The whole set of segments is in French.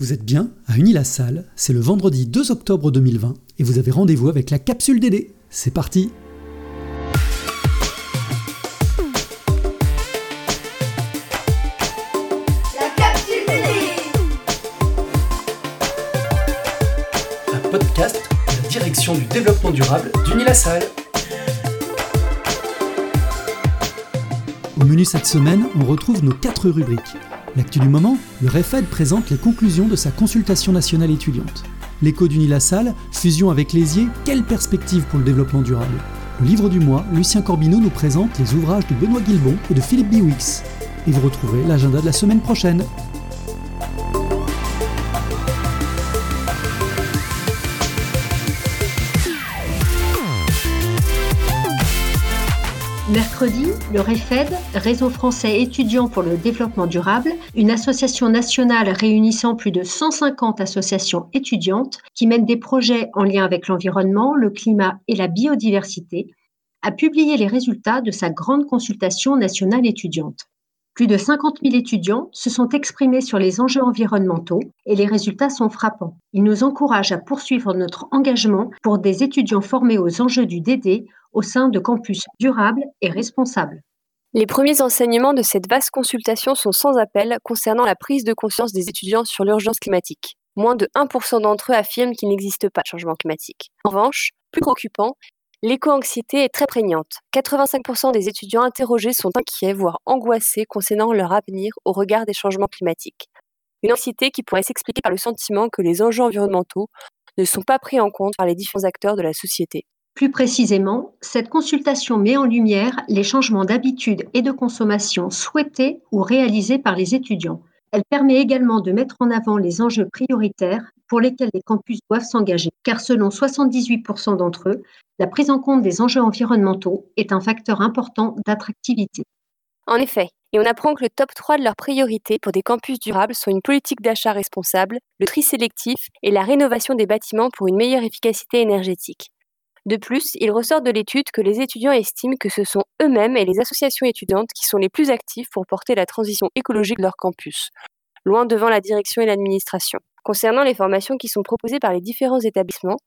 Vous êtes bien à Unilassal, c'est le vendredi 2 octobre 2020 et vous avez rendez-vous avec la capsule DD. C'est parti La capsule DD Un podcast de la direction du développement durable d'Unilassal. Au menu cette semaine, on retrouve nos quatre rubriques. L'actu du moment, le REFED présente les conclusions de sa consultation nationale étudiante. L'écho d'Unilassal, fusion avec l'Ésier, quelle perspective pour le développement durable? Le livre du mois, Lucien Corbineau nous présente les ouvrages de Benoît Guilbon et de Philippe Biwix. Et vous retrouverez l'agenda de la semaine prochaine. Mercredi, le REFED, Réseau français étudiants pour le développement durable, une association nationale réunissant plus de 150 associations étudiantes qui mènent des projets en lien avec l'environnement, le climat et la biodiversité, a publié les résultats de sa grande consultation nationale étudiante. Plus de 50 000 étudiants se sont exprimés sur les enjeux environnementaux et les résultats sont frappants. Ils nous encouragent à poursuivre notre engagement pour des étudiants formés aux enjeux du DD au sein de campus durables et responsables. Les premiers enseignements de cette vaste consultation sont sans appel concernant la prise de conscience des étudiants sur l'urgence climatique. Moins de 1% d'entre eux affirment qu'il n'existe pas de changement climatique. En revanche, plus préoccupant, l'éco-anxiété est très prégnante. 85% des étudiants interrogés sont inquiets, voire angoissés concernant leur avenir au regard des changements climatiques. Une anxiété qui pourrait s'expliquer par le sentiment que les enjeux environnementaux ne sont pas pris en compte par les différents acteurs de la société. Plus précisément, cette consultation met en lumière les changements d'habitude et de consommation souhaités ou réalisés par les étudiants. Elle permet également de mettre en avant les enjeux prioritaires pour lesquels les campus doivent s'engager, car selon 78% d'entre eux, la prise en compte des enjeux environnementaux est un facteur important d'attractivité. En effet, et on apprend que le top 3 de leurs priorités pour des campus durables sont une politique d'achat responsable, le tri sélectif et la rénovation des bâtiments pour une meilleure efficacité énergétique. De plus, il ressort de l'étude que les étudiants estiment que ce sont eux-mêmes et les associations étudiantes qui sont les plus actifs pour porter la transition écologique de leur campus, loin devant la direction et l'administration. Concernant les formations qui sont proposées par les différents établissements,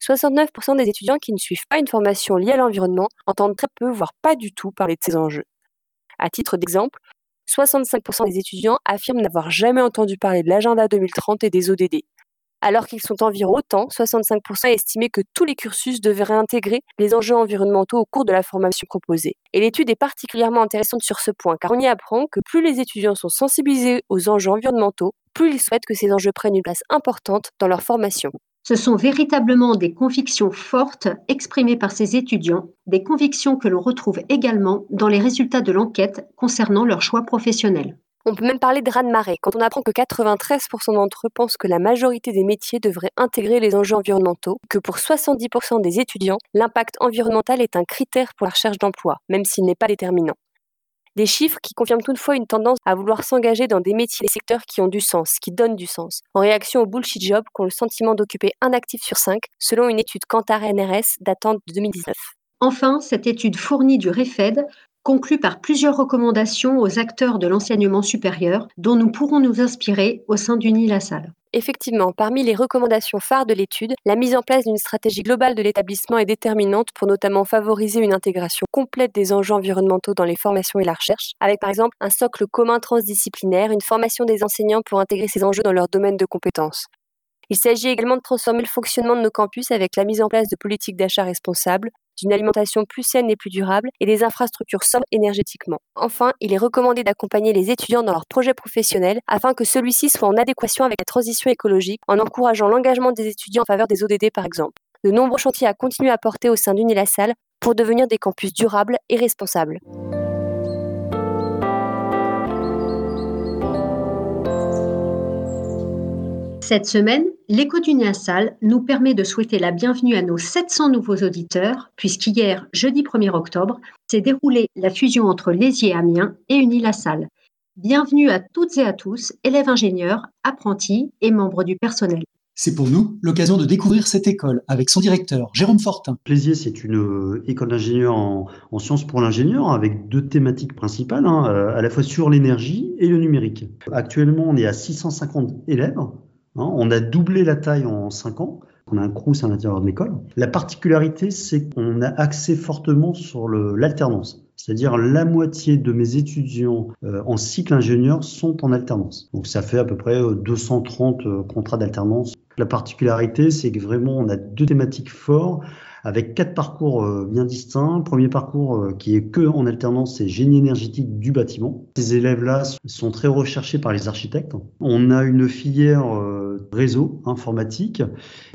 69% des étudiants qui ne suivent pas une formation liée à l'environnement entendent très peu, voire pas du tout, parler de ces enjeux. À titre d'exemple, 65% des étudiants affirment n'avoir jamais entendu parler de l'agenda 2030 et des ODD, alors qu'ils sont environ autant, 65% estimaient que tous les cursus devraient intégrer les enjeux environnementaux au cours de la formation proposée. Et l'étude est particulièrement intéressante sur ce point, car on y apprend que plus les étudiants sont sensibilisés aux enjeux environnementaux, plus ils souhaitent que ces enjeux prennent une place importante dans leur formation. Ce sont véritablement des convictions fortes exprimées par ces étudiants, des convictions que l'on retrouve également dans les résultats de l'enquête concernant leur choix professionnel. On peut même parler de raz-de-marée quand on apprend que 93% d'entre eux pensent que la majorité des métiers devraient intégrer les enjeux environnementaux, que pour 70% des étudiants, l'impact environnemental est un critère pour la recherche d'emploi, même s'il n'est pas déterminant. Des chiffres qui confirment toutefois une tendance à vouloir s'engager dans des métiers et secteurs qui ont du sens, qui donnent du sens, en réaction aux bullshit jobs qui ont le sentiment d'occuper un actif sur cinq, selon une étude Kantar NRS datant de 2019. Enfin, cette étude fournie du REFED conclut par plusieurs recommandations aux acteurs de l'enseignement supérieur dont nous pourrons nous inspirer au sein d'Unilassal. Effectivement, parmi les recommandations phares de l'étude, la mise en place d'une stratégie globale de l'établissement est déterminante pour notamment favoriser une intégration complète des enjeux environnementaux dans les formations et la recherche, avec par exemple un socle commun transdisciplinaire, une formation des enseignants pour intégrer ces enjeux dans leur domaine de compétences. Il s'agit également de transformer le fonctionnement de nos campus avec la mise en place de politiques d'achat responsables, d'une alimentation plus saine et plus durable et des infrastructures sobres énergétiquement. Enfin, il est recommandé d'accompagner les étudiants dans leurs projets professionnels afin que celui-ci soit en adéquation avec la transition écologique en encourageant l'engagement des étudiants en faveur des ODD par exemple. De nombreux chantiers à continuer à porter au sein d'Unilassal pour devenir des campus durables et responsables. Cette semaine, l'écho du Niassal nous permet de souhaiter la bienvenue à nos 700 nouveaux auditeurs, puisqu'hier, jeudi 1er octobre, s'est déroulée la fusion entre Lésier Amiens et Unilassal. Bienvenue à toutes et à tous, élèves ingénieurs, apprentis et membres du personnel. C'est pour nous l'occasion de découvrir cette école avec son directeur, Jérôme Fortin. Plaisier, c'est une euh, école d'ingénieur en, en, sciences pour l'ingénieur avec deux thématiques principales, hein, euh, à la fois sur l'énergie et le numérique. Actuellement, on est à 650 élèves Hein. on a doublé la taille en 5 ans. On a un crous à l'intérieur de l'école. La particularité, c'est qu'on a axé fortement sur l'alternance. C'est-à-dire la moitié de mes étudiants euh, en cycle ingénieur sont en alternance. Donc ça fait à peu près 230 euh, contrats d'alternance. La particularité, c'est que vraiment on a deux thématiques fortes avec quatre parcours euh, bien distincts. Premier parcours euh, qui est que en alternance, c'est génie énergétique du bâtiment. Ces élèves-là sont très recherchés par les architectes. On a une filière euh, réseau informatique.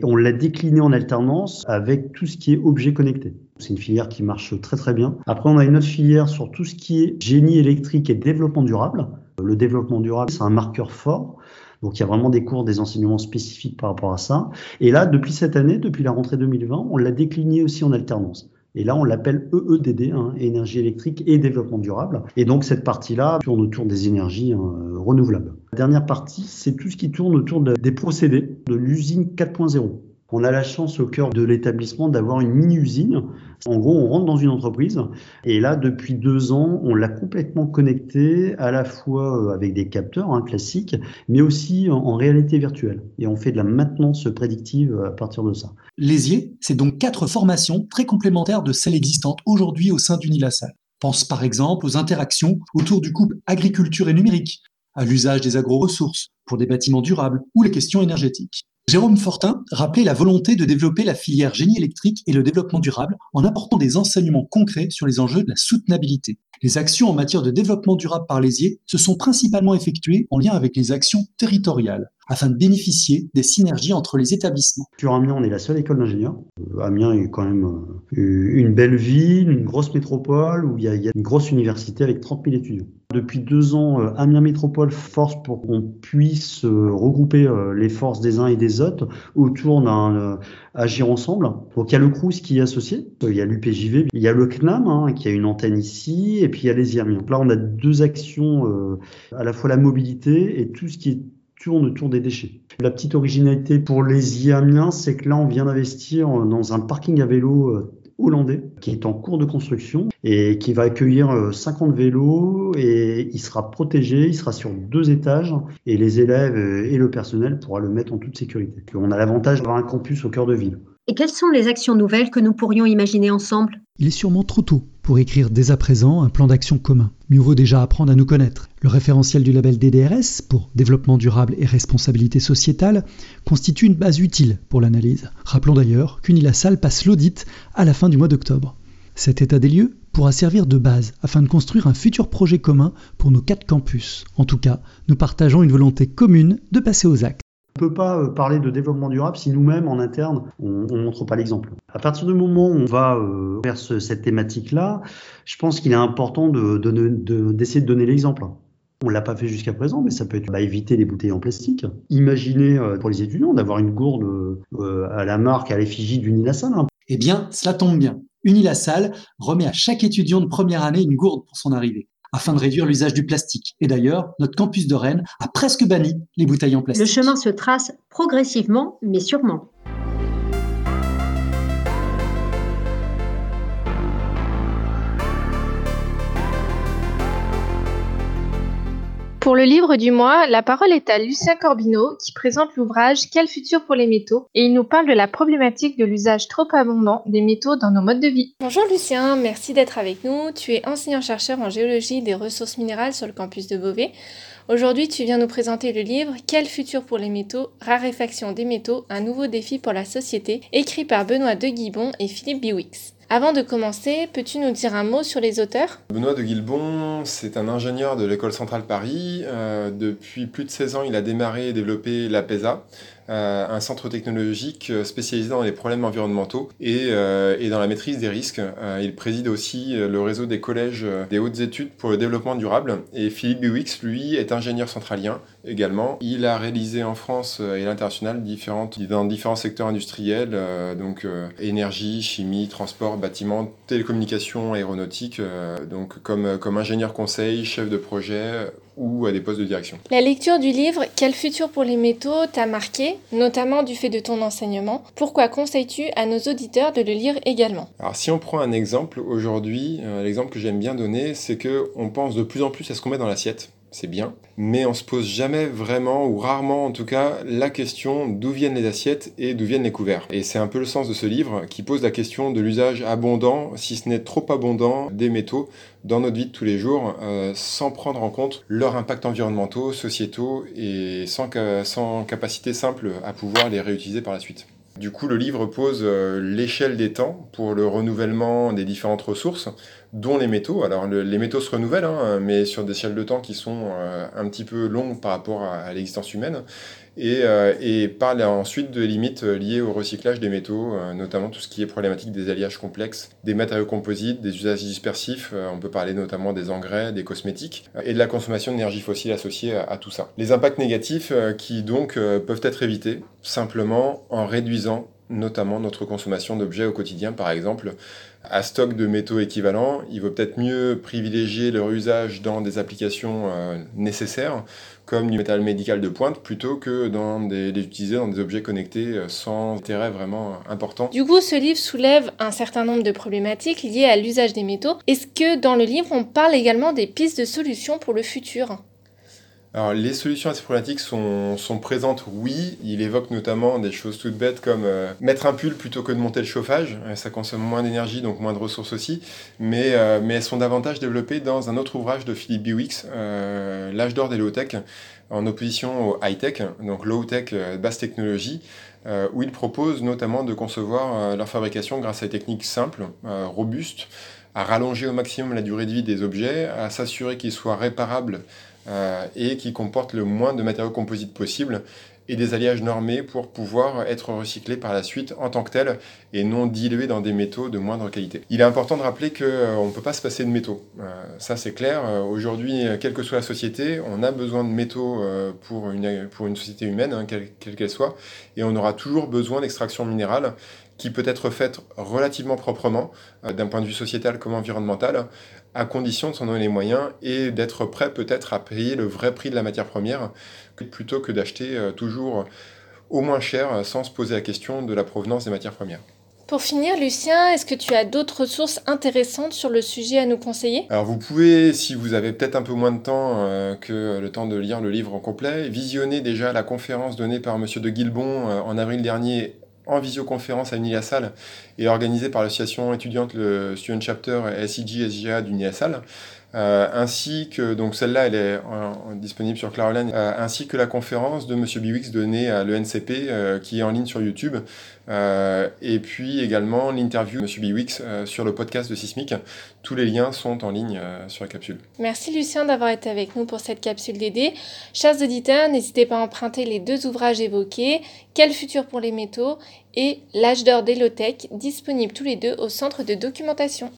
On l'a déclinée en alternance avec tout ce qui est objet connecté. C'est une filière qui marche très très bien. Après, on a une autre filière sur tout ce qui est génie électrique et développement durable. Le développement durable, c'est un marqueur fort. Donc il y a vraiment des cours, des enseignements spécifiques par rapport à ça. Et là, depuis cette année, depuis la rentrée 2020, on l'a décliné aussi en alternance. Et là, on l'appelle EEDD, hein, énergie électrique et développement durable. Et donc, cette partie-là tourne autour des énergies hein, renouvelables. La dernière partie, c'est tout ce qui tourne autour des procédés de l'usine 4.0. On a la chance au cœur de l'établissement d'avoir une mini-usine. En gros, on rentre dans une entreprise et là, depuis deux ans, on l'a complètement connecté à la fois euh, avec des capteurs hein, classiques, mais aussi en, réalité virtuelle. Et on fait de la maintenance prédictive à partir de ça. Lésier, c'est donc quatre formations très complémentaires de celles existantes aujourd'hui au sein d'Unilassal. Pense par exemple aux interactions autour du couple agriculture et numérique, à l'usage des agro-ressources pour des bâtiments durables ou les questions énergétiques. Jérôme Fortin rappelait la volonté de développer la filière génie électrique et le développement durable en apportant des enseignements concrets sur les enjeux de la soutenabilité. Les actions en matière de développement durable par l'ESIer se sont principalement effectuées en lien avec les actions territoriales afin de bénéficier des synergies entre les établissements. Sur Amiens, on est la seule école d'ingénieurs. Euh, Amiens est quand même euh, une belle ville, une grosse métropole où il y a, une grosse université avec 30 000 étudiants. Depuis deux ans, euh, Amiens Métropole force pour qu'on puisse regrouper les forces des uns et des autres autour d'un agir ensemble. Donc il y a le CRUS qui est associé, il y a l'UPJV, il y a le CNAM hein, qui a une antenne ici, et puis il y a les IRMI. Donc là, on a deux actions, à la fois la mobilité et tout ce qui est tourne autour des déchets. La petite originalité pour les IAMiens, c'est que là, on vient d'investir dans un parking à vélo euh, hollandais qui est en cours de construction et qui va accueillir 50 euh, vélos et il sera protégé, il sera sur deux étages et les élèves et le personnel pourra le mettre en toute sécurité. On a l'avantage d'avoir un campus au cœur de ville. Et quelles sont les actions nouvelles que nous pourrions imaginer ensemble? Il est sûrement trop tôt pour écrire dès à présent un plan d'action commun. Mieux vaut déjà apprendre à nous connaître. Le référentiel du label DDRS, pour développement durable et responsabilité sociétale, constitue une base utile pour l'analyse. Rappelons d'ailleurs qu'Unilassal passe l'audit à la fin du mois d'octobre. Cet état des lieux pourra servir de base afin de construire un futur projet commun pour nos quatre campus. En tout cas, nous partageons une volonté commune de passer aux actes. On ne peut pas euh, parler de développement durable si nous-mêmes, en interne, on ne montre pas l'exemple. À partir du moment où on va euh, vers cette thématique-là, je pense qu'il est important d'essayer de, donner l'exemple. On ne l'a pas fait jusqu'à présent, mais ça peut être bah, éviter les bouteilles en plastique. Imaginez euh, pour les étudiants d'avoir une gourde à la marque, à l'effigie d'Unilassal. Hein. Eh bien, cela tombe bien. Unilassal remet à chaque étudiant de première année une gourde pour son arrivée afin de réduire l'usage du plastique. Et d'ailleurs, notre campus de Rennes a presque banni les bouteilles en plastique. Le chemin se trace progressivement, mais sûrement. Pour le livre du mois, la parole est à Lucien Corbineau qui présente l'ouvrage Quel futur pour les métaux? Et il nous parle de la problématique de l'usage trop abondant des métaux dans nos modes de vie. Bonjour Lucien, merci d'être avec nous. Tu es enseignant-chercheur en géologie des ressources minérales sur le campus de Beauvais. Aujourd'hui, tu viens nous présenter le livre Quel futur pour les métaux? Raréfaction des métaux, un nouveau défi pour la société, écrit par Benoît de Guibon et Philippe Biwix. Avant de commencer, peux-tu nous dire un mot sur les auteurs? Benoît de Guilbon, c'est un ingénieur de l'école centrale Paris. Euh, depuis plus de 16 ans, il a démarré et développé l'APESA, euh, un centre technologique euh, spécialisé dans les problèmes environnementaux et, et dans la maîtrise des risques. il préside aussi le réseau des collèges des hautes études pour le développement durable. Et Philippe Biwix, lui, est ingénieur centralien également. Il a réalisé en France et à l'international dans différents secteurs industriels, donc énergie, chimie, transport, bâtiment, télécommunications, aéronautique, donc comme ingénieur conseil, chef de projet ou à des postes de direction. La lecture du livre Quel futur pour les métaux t'a marqué, notamment du fait de ton enseignement. Pourquoi conseilles-tu à nos auditeurs de le lire également? Alors si on prend un exemple aujourd'hui, euh, l'exemple que j'aime bien donner, c'est que on pense de plus en plus à ce qu'on met dans l'assiette. C'est bien, mais on se pose jamais vraiment, ou rarement en tout cas, la question d'où viennent les assiettes et d'où viennent les couverts. Et c'est un peu le sens de ce livre qui pose la question de l'usage abondant, si ce n'est trop abondant, des métaux dans notre vie de tous les jours, euh, sans prendre en compte leurs impacts environnementaux, sociétaux, et sans, sans capacité simple à pouvoir les réutiliser par la suite. Du coup, le livre pose euh, l'échelle des temps pour le renouvellement des différentes ressources, dont les métaux. Alors, les métaux se renouvellent, hein, mais sur des échelles de temps qui sont euh, un petit peu longues par rapport à l'existence humaine et, euh, parle ensuite de limites euh, liées au recyclage des métaux, notamment tout ce qui est problématique des alliages complexes, des matériaux composites, des usages dispersifs, on peut parler notamment des engrais, des cosmétiques, et de la consommation d'énergie fossile associée à, tout ça. Les impacts négatifs qui donc peuvent être évités simplement en réduisant notamment notre consommation d'objets au quotidien, par exemple. À stock de métaux équivalents, il vaut peut-être mieux privilégier leur usage dans des applications nécessaires comme du métal médical de pointe plutôt que dans des, les utiliser dans des objets connectés euh, sans intérêt vraiment important. Du coup, ce livre soulève un certain nombre de problématiques liées à l'usage des métaux. Est-ce que dans le livre, on parle également des pistes de solutions pour le futur? Alors, les solutions à ces problématiques sont, sont, présentes, oui. Il évoque notamment des choses toutes bêtes comme euh, mettre un pull plutôt que de monter le chauffage. Euh, ça consomme moins d'énergie, donc moins de ressources aussi. Mais, euh, mais elles sont davantage développées dans un autre ouvrage de Philippe Biwix, L'âge d'or des low-tech, en opposition au high-tech, donc low-tech, basse technologie, où il propose notamment de concevoir leur fabrication grâce à des techniques simples, robustes, à rallonger au maximum la durée de vie des objets, à s'assurer qu'ils soient réparables euh, et qui comporte le moins de matériaux composites possible et des alliages normés pour pouvoir être recyclés par la suite en tant que tels et non dilués dans des métaux de moindre qualité. Il est important de rappeler qu'on euh, ne peut pas se passer de métaux. Euh, ça c'est clair. Aujourd'hui, quelle que soit la société, on a besoin de métaux pour, une, pour une société humaine, hein, quelle qu'elle soit, et on aura toujours besoin d'extraction minérale qui peut être faite relativement proprement, d'un point de vue sociétal comme environnemental, à condition de s'en donner les moyens et d'être prêt peut-être à payer le vrai prix de la matière première, plutôt que d'acheter euh, toujours au moins cher euh, sans se poser la question de la provenance des matières premières. Pour finir, Lucien, est-ce que tu as d'autres ressources intéressantes sur le sujet à nous conseiller? Alors vous pouvez, si vous avez peut-être un peu moins de temps euh, que le temps de lire le livre en complet, visionner déjà la conférence donnée par M. de Guilbon en avril dernier en visioconférence à Unilassal et organisée par l'association étudiante le Student Chapter SIG SGA d'Unilassal. Euh, ainsi que donc celle-là elle est disponible sur Claroline, euh, ainsi que la conférence de Monsieur Biwix donnée à l'ENCP euh, qui est en ligne sur YouTube, et puis également l'interview de Monsieur Biwix sur le podcast de Sismic. Tous les liens sont en ligne sur la capsule. Merci Lucien d'avoir été avec nous pour cette capsule DD. Chers auditeurs, n'hésitez pas à emprunter les deux ouvrages évoqués, Quel futur pour les métaux et L'âge d'or des low-tech, disponibles tous les deux au centre de documentation.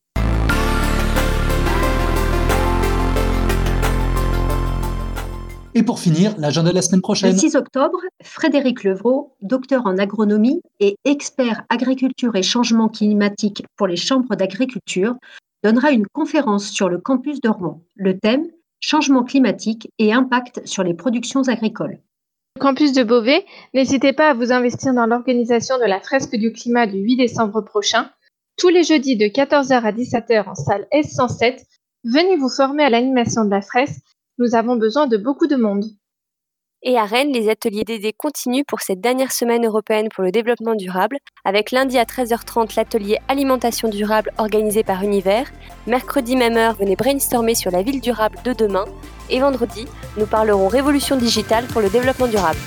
Et pour finir, l'agenda de la semaine prochaine. Le 6 octobre, Frédéric Levrault, docteur en agronomie et expert agriculture et changement climatique pour les chambres d'agriculture, donnera une conférence sur le campus de Rouen. Le thème Changement climatique et impact sur les productions agricoles. Campus de Beauvais, n'hésitez pas à vous investir dans l'organisation de la fresque du climat du 8 décembre prochain. Tous les jeudis de 14h à 17h en salle S107, venez vous former à l'animation de la fresque nous avons besoin de beaucoup de monde. Et à Rennes, les ateliers DD continuent pour cette dernière semaine européenne pour le développement durable, avec lundi à 13h30 l'atelier alimentation durable organisé par Univers, mercredi même heure, venez brainstormer sur la ville durable de demain, et vendredi, nous parlerons révolution digitale pour le développement durable.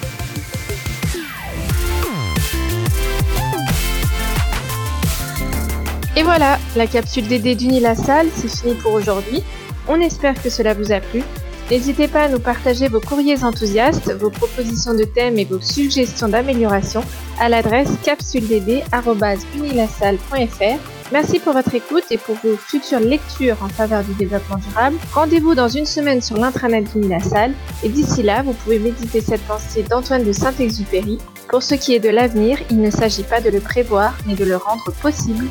Et voilà, la capsule DD d'Unilassal, c'est fini pour aujourd'hui. On espère que cela vous a plu. N'hésitez pas à nous partager vos courriers enthousiastes, vos propositions de thèmes et vos suggestions d'amélioration à l'adresse capsuledb.unilassal.fr. Merci pour votre écoute et pour vos futures lectures en faveur du développement durable. Rendez-vous dans une semaine sur l'intranet d'Unilassal et d'ici là, vous pouvez méditer cette pensée d'Antoine de Saint-Exupéry. Pour ce qui est de l'avenir, il ne s'agit pas de le prévoir, mais de le rendre possible.